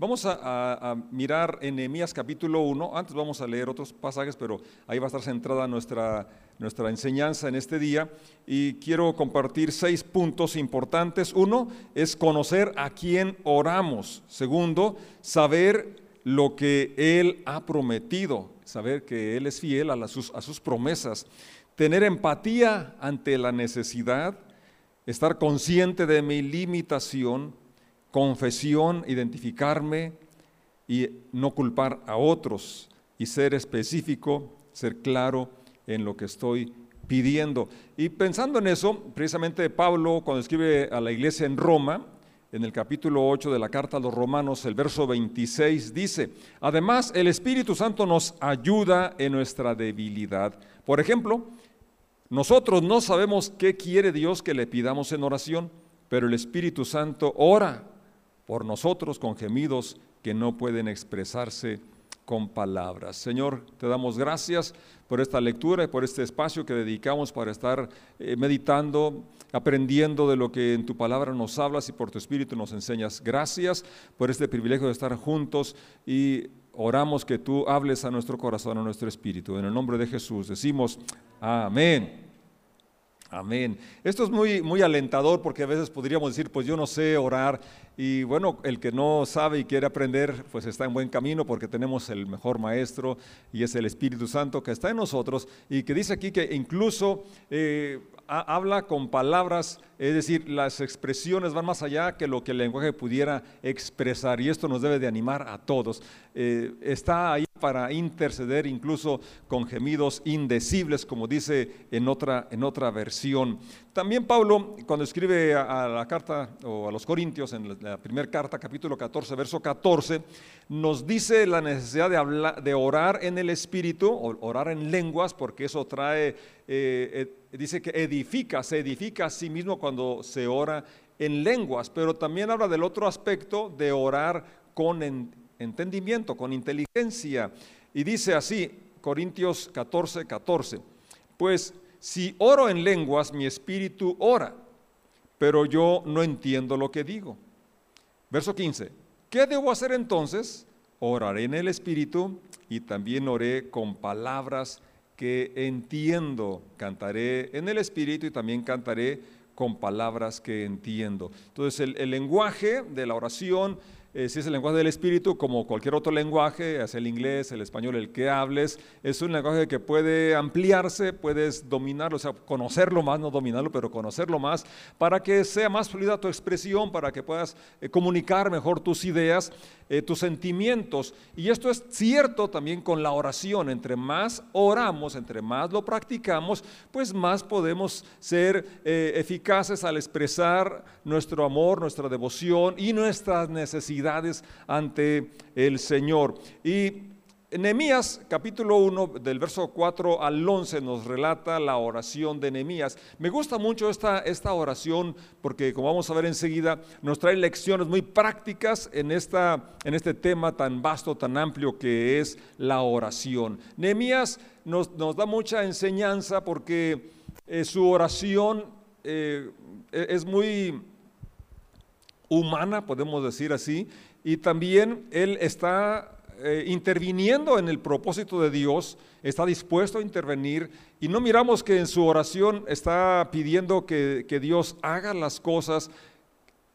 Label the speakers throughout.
Speaker 1: Vamos a, mirar en Nehemías capítulo 1. Antes vamos a leer otros pasajes, pero ahí va a estar centrada nuestra, nuestra enseñanza en este día. Y quiero compartir seis puntos importantes. Uno es conocer a quién oramos. Segundo, saber lo que Él ha prometido, saber que Él es fiel a, sus, a sus promesas. Tener empatía ante la necesidad, estar consciente de mi limitación confesión, identificarme y no culpar a otros y ser específico, ser claro en lo que estoy pidiendo. Y pensando en eso, precisamente Pablo cuando escribe a la iglesia en Roma, en el capítulo 8 de la carta a los romanos, el verso 26 dice, además el Espíritu Santo nos ayuda en nuestra debilidad. Por ejemplo, nosotros no sabemos qué quiere Dios que le pidamos en oración, pero el Espíritu Santo ora por nosotros con gemidos que no pueden expresarse con palabras. Señor, te damos gracias por esta lectura y por este espacio que dedicamos para estar eh, meditando, aprendiendo de lo que en tu palabra nos hablas y por tu espíritu nos enseñas. Gracias por este privilegio de estar juntos y oramos que tú hables a nuestro corazón, a nuestro espíritu. En el nombre de Jesús decimos amén. Amén. Esto es muy, muy alentador porque a veces podríamos decir, pues yo no sé orar y bueno, el que no sabe y quiere aprender, pues está en buen camino porque tenemos el mejor maestro y es el Espíritu Santo que está en nosotros y que dice aquí que incluso eh, habla con palabras, es decir, las expresiones van más allá que lo que el lenguaje pudiera expresar y esto nos debe de animar a todos. Eh, está ahí para interceder incluso con gemidos indecibles, como dice en otra, en otra versión. También Pablo, cuando escribe a, la carta o a los Corintios, en la, primera carta, capítulo 14, verso 14, nos dice la necesidad de, hablar, de orar en el Espíritu, orar en lenguas, porque eso trae, eh, eh, dice que edifica, se edifica a sí mismo cuando se ora en lenguas, pero también habla del otro aspecto de orar con entendimiento, con inteligencia. Y dice así, Corintios 14, 14, pues si oro en lenguas, mi espíritu ora, pero yo no entiendo lo que digo. Verso 15, ¿qué debo hacer entonces? Oraré en el espíritu y también oré con palabras que entiendo. Cantaré en el espíritu y también cantaré con palabras que entiendo. Entonces el, el lenguaje de la oración eh, si es el lenguaje del espíritu, como cualquier otro lenguaje, es el inglés, el español, el que hables, es un lenguaje que puede ampliarse, puedes dominarlo, o sea, conocerlo más, no dominarlo, pero conocerlo más, para que sea más fluida tu expresión, para que puedas eh, comunicar mejor tus ideas, eh, tus sentimientos. Y esto es cierto también con la oración, entre más oramos, entre más lo practicamos, pues más podemos ser eficaces al expresar nuestro amor, nuestra devoción y nuestras necesidades ante el Señor. Y Nehemías capítulo 1 del verso 4 al 11 nos relata la oración de Nehemías. Me gusta mucho esta, esta oración porque como vamos a ver enseguida nos trae lecciones muy prácticas en, esta, en este tema tan vasto, tan amplio que es la oración. Nehemías nos, nos da mucha enseñanza porque eh, su oración eh, es muy humana, podemos decir así, y también Él está eh, interviniendo en el propósito de Dios, está dispuesto a intervenir y no miramos que en su oración está pidiendo que, que Dios haga las cosas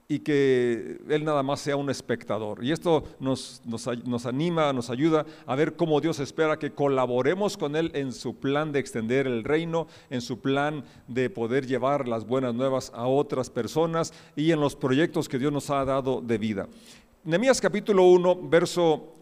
Speaker 1: y que Él nada más sea un espectador. Y esto nos, nos, anima, nos ayuda a ver cómo Dios espera que colaboremos con Él en su plan de extender el reino, en su plan de poder llevar las buenas nuevas a otras personas y en los proyectos que Dios nos ha dado de vida. Nehemías capítulo 1, verso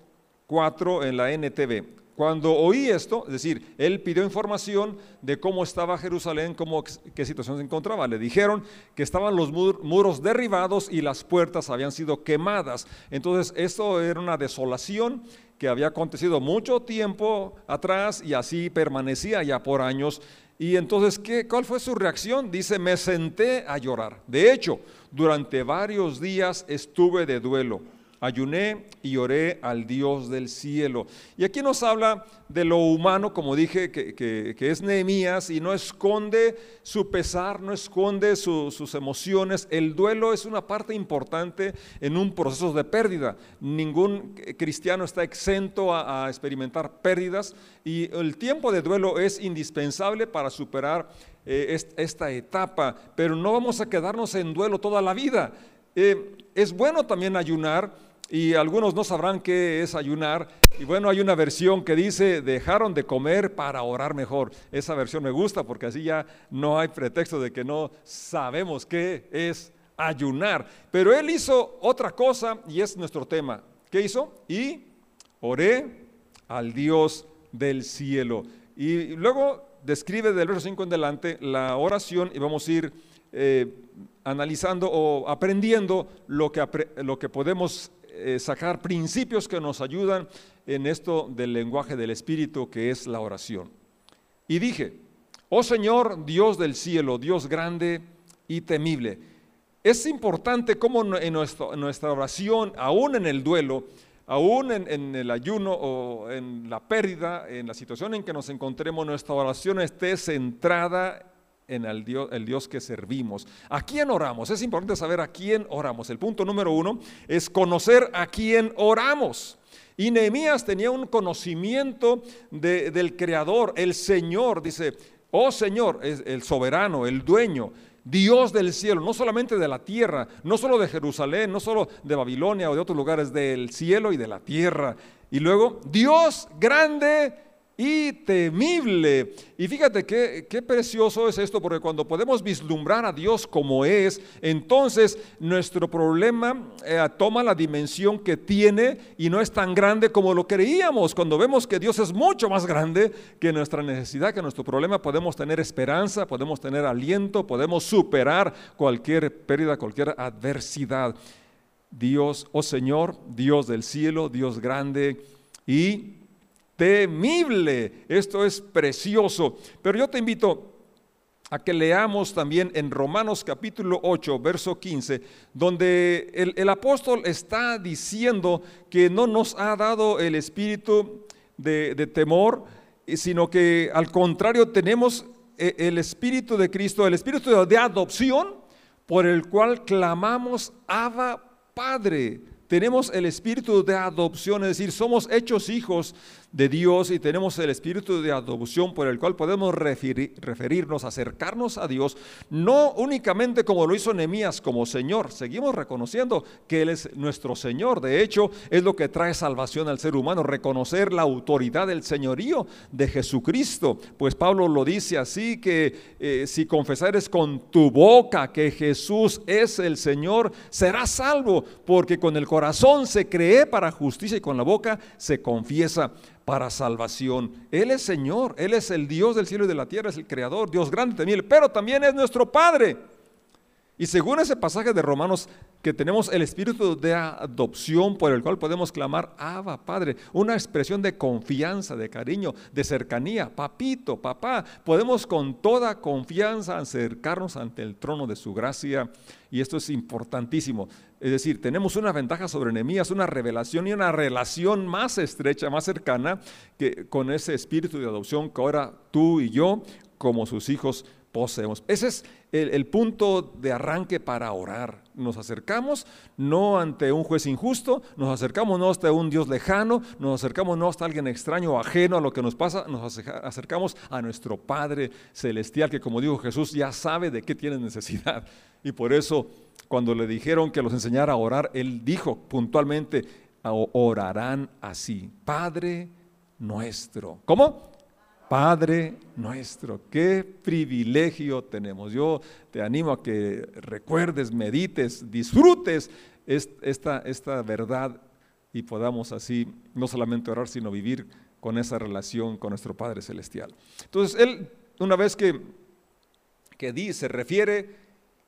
Speaker 1: 4 en la NTV. Cuando oí esto, es decir, él pidió información de cómo estaba Jerusalén, cómo, qué situación se encontraba. Le dijeron que estaban los muros derribados y las puertas habían sido quemadas. Entonces, esto era una desolación que había acontecido mucho tiempo atrás y así permanecía ya por años. Y entonces, ¿qué, ¿cuál fue su reacción? Dice, me senté a llorar. De hecho, durante varios días estuve de duelo ayuné y oré al Dios del cielo. Y aquí nos habla de lo humano, como dije, que, es Nehemías y no esconde su pesar, no esconde sus emociones. El duelo es una parte importante en un proceso de pérdida. Ningún cristiano está exento a, experimentar pérdidas y el tiempo de duelo es indispensable para superar eh, esta etapa, pero no vamos a quedarnos en duelo toda la vida. Eh, es bueno también ayunar y algunos no sabrán qué es ayunar. Y bueno, hay una versión que dice, dejaron de comer para orar mejor. Esa versión me gusta porque así ya no hay pretexto de que no sabemos qué es ayunar. Pero él hizo otra cosa y es nuestro tema. ¿Qué hizo? Y oré al Dios del cielo. Y luego describe del verso 5 en adelante la oración y vamos a ir eh, analizando o aprendiendo lo que, lo que podemos eh, sacar principios que nos ayudan en esto del lenguaje del Espíritu que es la oración. Y dije, oh Señor, Dios del cielo, Dios grande y temible. Es importante cómo en, nuestra oración, aún en el duelo, aún en, en, el ayuno o en la pérdida, en la situación en que nos encontremos, nuestra oración esté centrada en el Dios, el Dios que servimos. ¿A quién oramos? Es importante saber a quién oramos. El punto número uno es conocer a quién oramos. Y Nehemías tenía un conocimiento del Creador, el Señor, dice, oh Señor, es el soberano, el dueño, Dios del cielo, no solamente de la tierra, no solo de Jerusalén, no solo de Babilonia o de otros lugares, del cielo y de la tierra. Y luego, Dios grande y temible. Y fíjate qué, qué, precioso es esto, porque cuando podemos vislumbrar a Dios como es, entonces nuestro problema eh, toma la dimensión que tiene y no es tan grande como lo creíamos. Cuando vemos que Dios es mucho más grande que nuestra necesidad, que nuestro problema, podemos tener esperanza, podemos tener aliento, podemos superar cualquier pérdida, cualquier adversidad. Dios, oh Señor, Dios del cielo, Dios grande y temible. Esto es precioso. Pero yo te invito a que leamos también en Romanos capítulo 8, verso 15, donde el, apóstol está diciendo que no nos ha dado el espíritu de, de temor, sino que al contrario tenemos eh, el espíritu de Cristo, el espíritu de adopción, por el cual clamamos, Abba Padre tenemos el espíritu de adopción, es decir, somos hechos hijos de Dios y tenemos el espíritu de adopción por el cual podemos referirnos, acercarnos a Dios, no únicamente como lo hizo Nehemías como Señor, seguimos reconociendo que Él es nuestro Señor, de hecho es lo que trae salvación al ser humano, reconocer la autoridad del señorío de Jesucristo, pues Pablo lo dice así que eh, si confesares con tu boca que Jesús es el Señor, serás salvo, porque con el corazón se cree para justicia y con la boca se confiesa para salvación. Él es Señor, Él es el Dios del cielo y de la tierra, es el Creador, Dios grande también, pero también es nuestro Padre. Y según ese pasaje de Romanos, que tenemos el espíritu de adopción por el cual podemos clamar, Abba, Padre, una expresión de confianza, de cariño, de cercanía, papito, papá, podemos con toda confianza acercarnos ante el trono de su gracia. Y esto es importantísimo. Es decir, tenemos una ventaja sobre enemías, una revelación y una relación más estrecha, más cercana que con ese espíritu de adopción que ahora tú y yo, como sus hijos, poseemos. Ese es el, punto de arranque para orar. Nos acercamos no ante un juez injusto, nos acercamos no hasta un Dios lejano, nos acercamos no hasta alguien extraño o ajeno a lo que nos pasa, nos acercamos a nuestro Padre Celestial, que como dijo Jesús, ya sabe de qué tiene necesidad. Y por eso, cuando le dijeron que los enseñara a orar, él dijo puntualmente, orarán así, Padre nuestro. ¿Cómo? Padre nuestro, qué privilegio tenemos. Yo te animo a que recuerdes, medites, disfrutes esta, esta verdad y podamos así no solamente orar, sino vivir con esa relación con nuestro Padre Celestial. Entonces, él, una vez que, que dice, refiere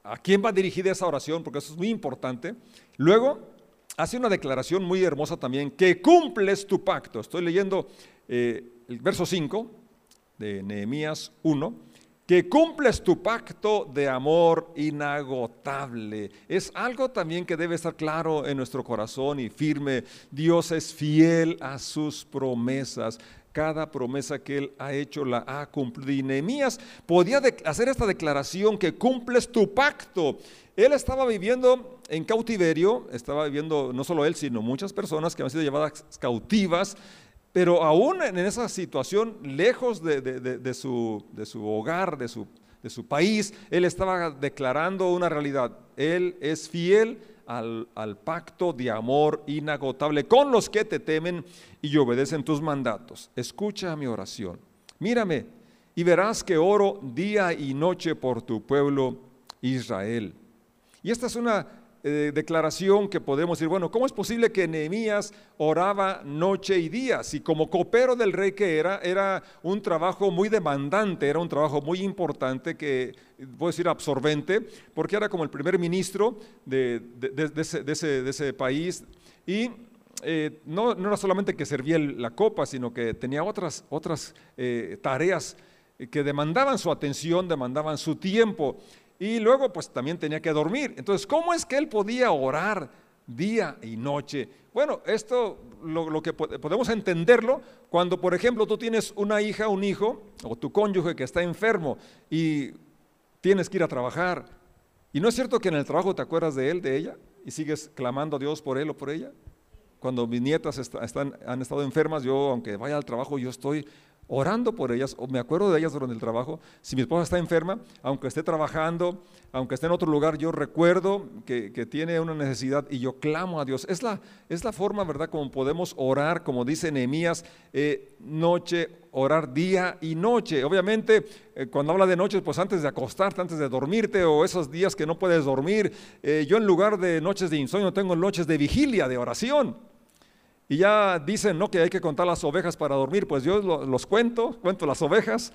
Speaker 1: a quién va dirigida esa oración, porque eso es muy importante, luego hace una declaración muy hermosa también, que cumples tu pacto. Estoy leyendo eh, el verso 5 de Nehemías 1, que cumples tu pacto de amor inagotable. Es algo también que debe estar claro en nuestro corazón y firme. Dios es fiel a sus promesas. Cada promesa que Él ha hecho la ha cumplido. Y Nehemías podía hacer esta declaración que cumples tu pacto. Él estaba viviendo en cautiverio, estaba viviendo no solo él, sino muchas personas que han sido llevadas cautivas pero aún en esa situación, lejos de, su, hogar, de su, de su, país, él estaba declarando una realidad. Él es fiel al, al, pacto de amor inagotable con los que te temen y obedecen tus mandatos. Escucha mi oración. Mírame y verás que oro día y noche por tu pueblo Israel. Y esta es una eh, declaración que podemos decir, bueno, ¿cómo es posible que Nehemías oraba noche y día? Si como copero del rey que era, era un trabajo muy demandante, era un trabajo muy importante que, puedo decir, absorbente, porque era como el primer ministro de, ese, país y eh, no, era solamente que servía la copa, sino que tenía otras, otras eh, tareas que demandaban su atención, demandaban su tiempo y luego pues también tenía que dormir. Entonces, ¿cómo es que él podía orar día y noche? Bueno, esto lo, que podemos entenderlo cuando, por ejemplo, tú tienes una hija, un hijo, o tu cónyuge que está enfermo y tienes que ir a trabajar. ¿Y no es cierto que en el trabajo te acuerdas de él, de ella, y sigues clamando a Dios por él o por ella? Cuando mis nietas están, han estado enfermas, yo, aunque vaya al trabajo, yo estoy orando por ellas, o me acuerdo de ellas durante el trabajo. Si mi esposa está enferma, aunque esté trabajando, aunque esté en otro lugar, yo recuerdo que, tiene una necesidad y yo clamo a Dios. Es la, es la forma, ¿verdad?, como podemos orar, como dice Nehemías, eh, noche, orar día y noche. Obviamente, eh, cuando habla de noche, pues antes de acostarte, antes de dormirte, o esos días que no puedes dormir, eh, yo en lugar de noches de insomnio tengo noches de vigilia, de oración. Y ya dicen, ¿no? Que hay que contar las ovejas para dormir. Pues yo los cuento, cuento las ovejas.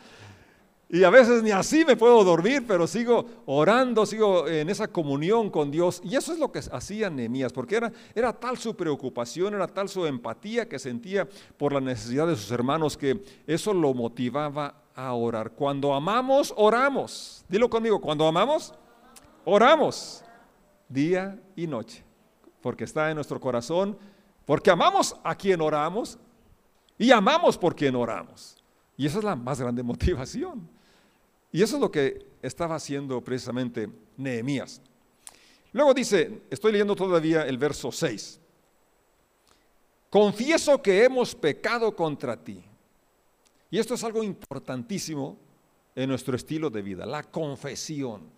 Speaker 1: Y a veces ni así me puedo dormir, pero sigo orando, sigo en esa comunión con Dios. Y eso es lo que hacía Nehemías, porque era, era tal su preocupación, era tal su empatía que sentía por la necesidad de sus hermanos que eso lo motivaba a orar. Cuando amamos, oramos. Dilo conmigo, cuando amamos, oramos día y noche, porque está en nuestro corazón porque amamos a quien oramos y amamos por quien oramos. Y esa es la más grande motivación. Y eso es lo que estaba haciendo precisamente Nehemías. Luego dice, estoy leyendo todavía el verso 6. Confieso que hemos pecado contra ti. Y esto es algo importantísimo en nuestro estilo de vida, la confesión.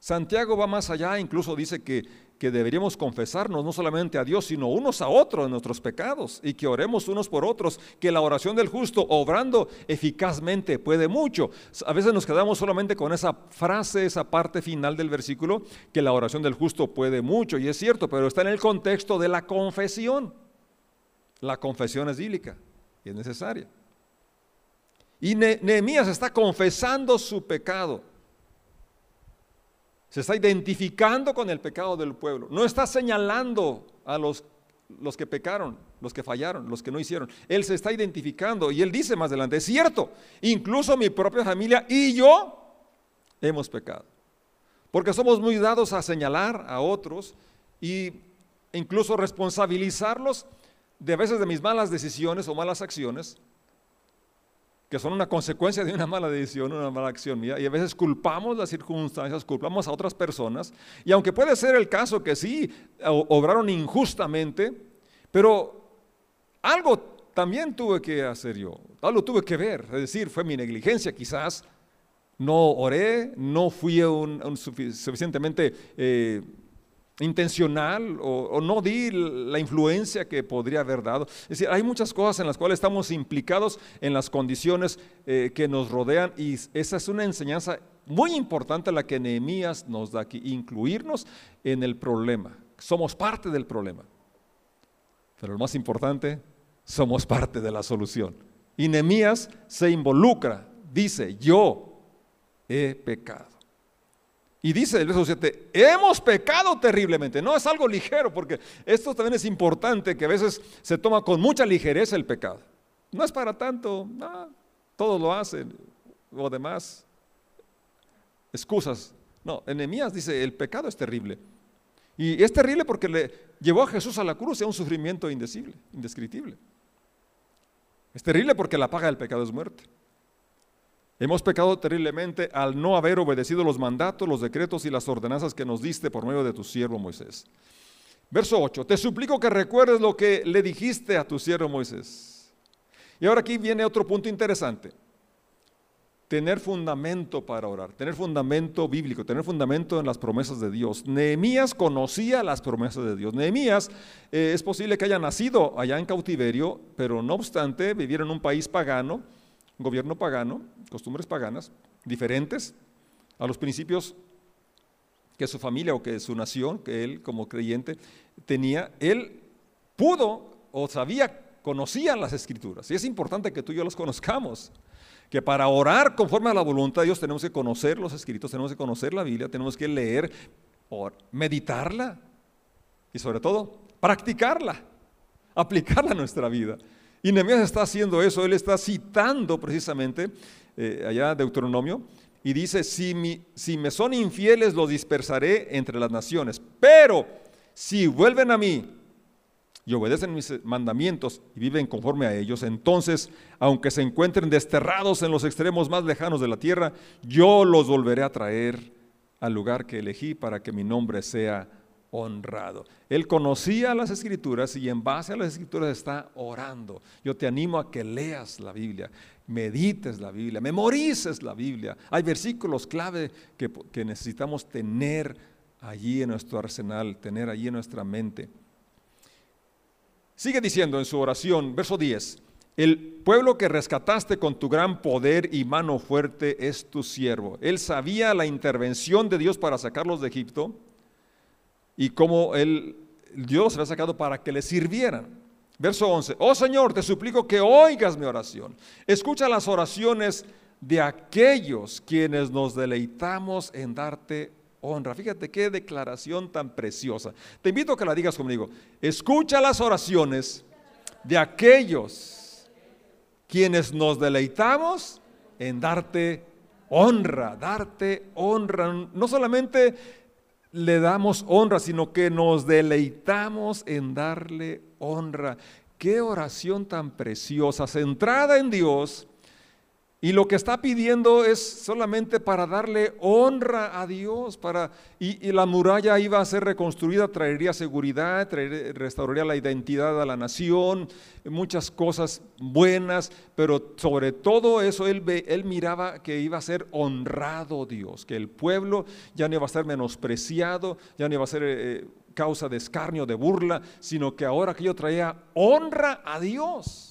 Speaker 1: Santiago va más allá, incluso dice que que deberíamos confesarnos no solamente a Dios, sino unos a otros de nuestros pecados y que oremos unos por otros, que la oración del justo, obrando eficazmente, puede mucho. A veces nos quedamos solamente con esa frase, esa parte final del versículo, que la oración del justo puede mucho, y es cierto, pero está en el contexto de la confesión. La confesión es bíblica y es necesaria. Y Nehemías está confesando su pecado. Se está identificando con el pecado del pueblo. No está señalando a los, los que pecaron, los que fallaron, los que no hicieron. Él se está identificando y él dice más adelante, es cierto, incluso mi propia familia y yo hemos pecado. Porque somos muy dados a señalar a otros e incluso responsabilizarlos de a veces de mis malas decisiones o malas acciones que son una consecuencia de una mala decisión, una mala acción. Mía, y a veces culpamos las circunstancias, culpamos a otras personas, y aunque puede ser el caso que sí obraron injustamente, pero algo también tuve que hacer yo, algo tuve que ver, es decir, fue mi negligencia quizás, no oré, no fui un, suficientemente eh, intencional o, no di la influencia que podría haber dado. Es decir, hay muchas cosas en las cuales estamos implicados en las condiciones eh, que nos rodean y esa es una enseñanza muy importante la que Nehemías nos da aquí, incluirnos en el problema. Somos parte del problema. Pero lo más importante, somos parte de la solución. Y Nehemías se involucra, dice, yo he pecado. Y dice el verso 7, hemos pecado terriblemente. No es algo ligero, porque esto también es importante, que a veces se toma con mucha ligereza el pecado. No es para tanto, todos lo hacen, o demás. excusas. No, Enemías dice, el pecado es terrible. Y es terrible porque le llevó a Jesús a la cruz a un sufrimiento indecible, indescriptible. Es terrible porque la paga del pecado es muerte. Hemos pecado terriblemente al no haber obedecido los mandatos, los decretos y las ordenanzas que nos diste por medio de tu siervo Moisés. Verso 8, te suplico que recuerdes lo que le dijiste a tu siervo Moisés. Y ahora aquí viene otro punto interesante. Tener fundamento para orar, tener fundamento bíblico, tener fundamento en las promesas de Dios. Nehemías conocía las promesas de Dios. Nehemías eh, es posible que haya nacido allá en cautiverio, pero no obstante viviera en un país pagano, gobierno pagano, costumbres paganas, diferentes a los principios que su familia o que su nación, que él como creyente tenía, él pudo o sabía, conocía las escrituras. Y es importante que tú y yo los conozcamos. Que para orar conforme a la voluntad de Dios tenemos que conocer los escritos, tenemos que conocer la Biblia, tenemos que leer, meditarla y sobre todo practicarla, aplicarla a nuestra vida. Y Nehemías está haciendo eso, él está citando precisamente eh, allá Deuteronomio y dice, si, si me son infieles los dispersaré entre las naciones, pero si vuelven a mí y obedecen mis mandamientos y viven conforme a ellos, entonces, aunque se encuentren desterrados en los extremos más lejanos de la tierra, yo los volveré a traer al lugar que elegí para que mi nombre sea honrado. Él conocía las escrituras y en base a las escrituras está orando. Yo te animo a que leas la Biblia, medites la Biblia, memorices la Biblia. Hay versículos clave que, que necesitamos tener allí en nuestro arsenal, tener allí en nuestra mente. Sigue diciendo en su oración, verso 10, el pueblo que rescataste con tu gran poder y mano fuerte es tu siervo. Él sabía la intervención de Dios para sacarlos de Egipto y cómo él, Dios los había sacado para que le sirvieran. Verso 11, oh Señor, te suplico que oigas mi oración. Escucha las oraciones de aquellos quienes nos deleitamos en darte honra. Fíjate qué declaración tan preciosa. Te invito a que la digas conmigo. Escucha las oraciones de aquellos quienes nos deleitamos en darte honra, darte honra. No solamente le damos honra, sino que nos deleitamos en darle honra. Qué oración tan preciosa, centrada en Dios, y lo que está pidiendo es solamente para darle honra a Dios, para, y, la muralla iba a ser reconstruida, traería seguridad, restauraría la identidad a la nación, muchas cosas buenas, pero sobre todo eso él, miraba que iba a ser honrado Dios, que el pueblo ya no iba a ser menospreciado, ya no iba a ser eh, causa de escarnio, de burla, sino que ahora que yo traía honra a Dios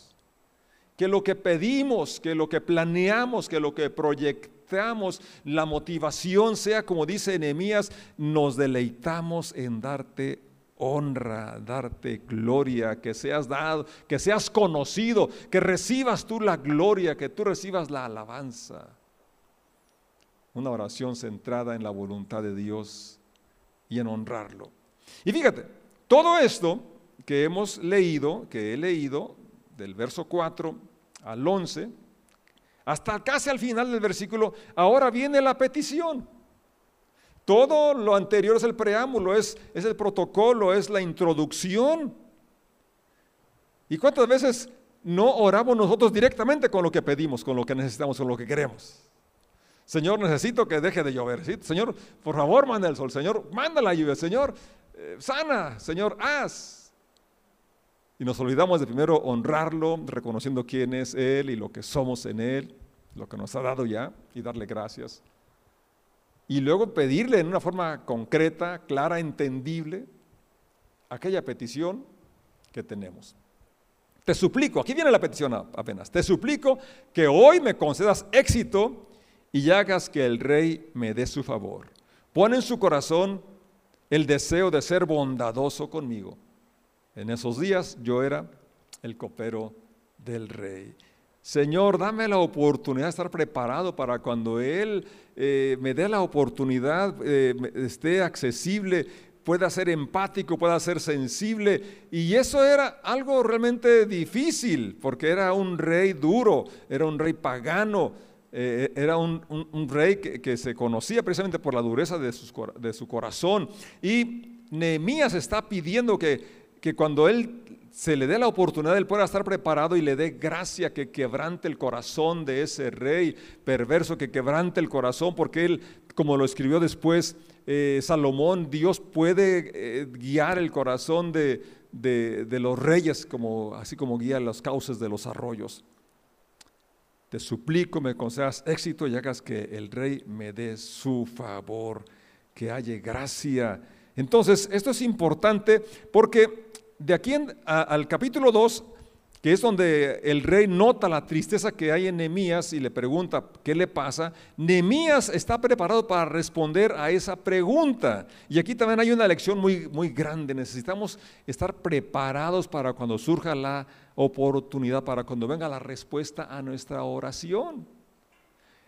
Speaker 1: que lo que pedimos, que lo que planeamos, que lo que proyectamos, la motivación sea, como dice Nehemías, nos deleitamos en darte honra, darte gloria, que seas dado, que seas conocido, que recibas tú la gloria, que tú recibas la alabanza. Una oración centrada en la voluntad de Dios y en honrarlo. Y fíjate, todo esto que hemos leído, que he leído, del verso 4 al 11, hasta casi al final del versículo, ahora viene la petición. Todo lo anterior es el preámbulo, es, es el protocolo, es la introducción. ¿Y cuántas veces no oramos nosotros directamente con lo que pedimos, con lo que necesitamos, con lo que queremos? Señor, necesito que deje de llover. Señor, por favor, manda el sol. Señor, manda la lluvia. Señor, eh, sana. Señor, haz. Y nos olvidamos de primero honrarlo, reconociendo quién es Él y lo que somos en Él, lo que nos ha dado ya, y darle gracias. Y luego pedirle en una forma concreta, clara, entendible, aquella petición que tenemos. Te suplico, aquí viene la petición apenas, te suplico que hoy me concedas éxito y hagas que el rey me dé su favor. Pon en su corazón el deseo de ser bondadoso conmigo en esos días yo era el copero del rey. Señor, dame la oportunidad de estar preparado para cuando Él eh, me dé la oportunidad, eh, esté accesible, pueda ser empático, pueda ser sensible. Y eso era algo realmente difícil, porque era un rey duro, era un rey pagano, eh, era un, rey que, se conocía precisamente por la dureza de, de su corazón. Y Nehemías está pidiendo que, que cuando él se le dé la oportunidad, él pueda estar preparado y le dé gracia que quebrante el corazón de ese rey perverso, que quebrante el corazón, porque él, como lo escribió después eh, Salomón, Dios puede eh, guiar el corazón de, de, los reyes, como, así como guía los cauces de los arroyos. Te suplico, me concedas éxito y hagas que el rey me dé su favor, que haya gracia. Entonces, esto es importante porque de aquí al capítulo 2, que es donde el rey nota la tristeza que hay en Nehemías y le pregunta qué le pasa, Nehemías está preparado para responder a esa pregunta. Y aquí también hay una lección muy, muy grande. Necesitamos estar preparados para cuando surja la oportunidad para cuando venga la respuesta a nuestra oración.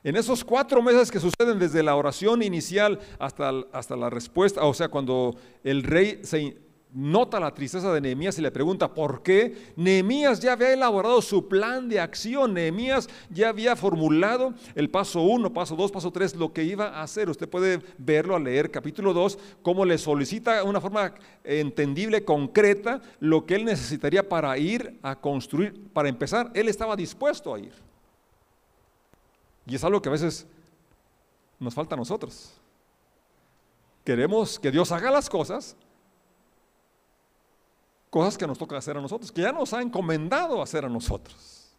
Speaker 1: En esos cuatro meses que suceden desde la oración inicial hasta, hasta la respuesta, o sea, cuando el rey se nota la tristeza de Nehemías y le pregunta por qué. Nehemías ya había elaborado su plan de acción. Nehemías ya había formulado el paso uno, paso dos, paso tres, lo que iba a hacer. Usted puede verlo al leer capítulo 2, cómo le solicita de una forma entendible, concreta, lo que él necesitaría para ir a construir. Para empezar, él estaba dispuesto a ir. Y es algo que a veces nos falta a nosotros. Queremos que Dios haga las cosas, cosas que nos toca hacer a nosotros, que ya nos ha encomendado hacer a nosotros.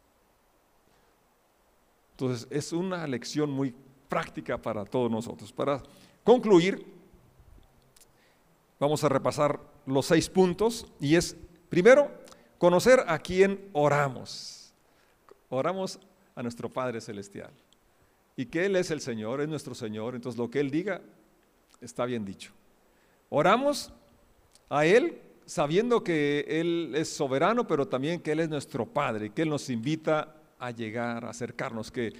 Speaker 1: Entonces es una lección muy práctica para todos nosotros. Para concluir, vamos a repasar los seis puntos y es, primero, conocer a quién oramos. Oramos a nuestro Padre Celestial y que Él es el Señor, es nuestro Señor, entonces lo que Él diga está bien dicho. Oramos a Él sabiendo que Él es soberano, pero también que Él es nuestro Padre, que Él nos invita a llegar, a acercarnos, que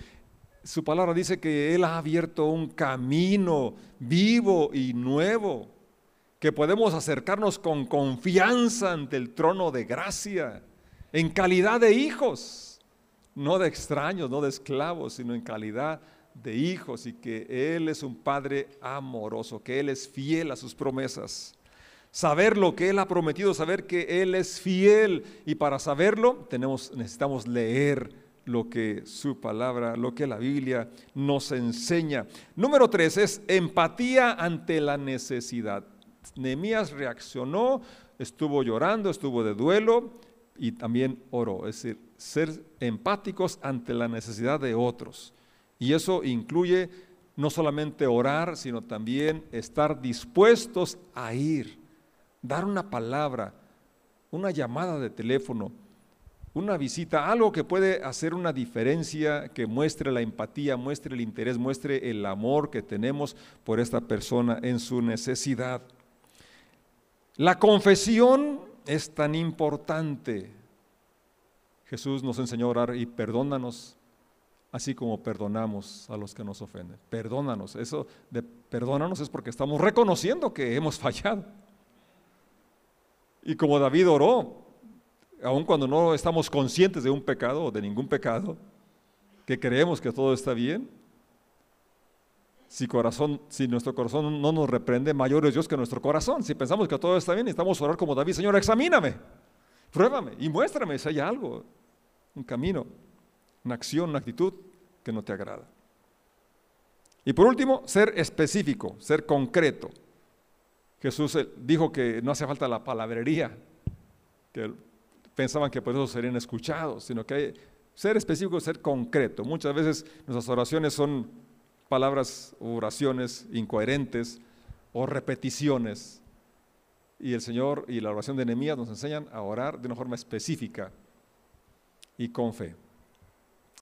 Speaker 1: su palabra dice que Él ha abierto un camino vivo y nuevo, que podemos acercarnos con confianza ante el trono de gracia, en calidad de hijos, no de extraños, no de esclavos, sino en calidad de hijos, y que Él es un Padre amoroso, que Él es fiel a sus promesas saber lo que Él ha prometido, saber que Él es fiel. Y para saberlo tenemos, necesitamos leer lo que su palabra, lo que la Biblia nos enseña. Número tres es empatía ante la necesidad. Nehemías reaccionó, estuvo llorando, estuvo de duelo y también oró. Es decir, ser empáticos ante la necesidad de otros. Y eso incluye no solamente orar, sino también estar dispuestos a ir dar una palabra, una llamada de teléfono, una visita, algo que puede hacer una diferencia, que muestre la empatía, muestre el interés, muestre el amor que tenemos por esta persona en su necesidad. La confesión es tan importante. Jesús nos enseñó a orar y perdónanos así como perdonamos a los que nos ofenden. Perdónanos. Eso de perdónanos es porque estamos reconociendo que hemos fallado. Y como David oró, aun cuando no estamos conscientes de un pecado o de ningún pecado, que creemos que todo está bien, si, corazón, si nuestro corazón no nos reprende, mayor es Dios que nuestro corazón. Si pensamos que todo está bien, necesitamos orar como David, Señor, examíname, pruébame y muéstrame si hay algo, un camino, una acción, una actitud que no te agrada. Y por último, ser específico, ser concreto. Jesús eh, dijo que no hacía falta la palabrería, que pensaban que por eso serían escuchados, sino que hay ser específico, ser concreto. Muchas veces nuestras oraciones son palabras oraciones incoherentes o repeticiones. Y el Señor y la oración de Nehemías nos enseñan a orar de una forma específica y con fe.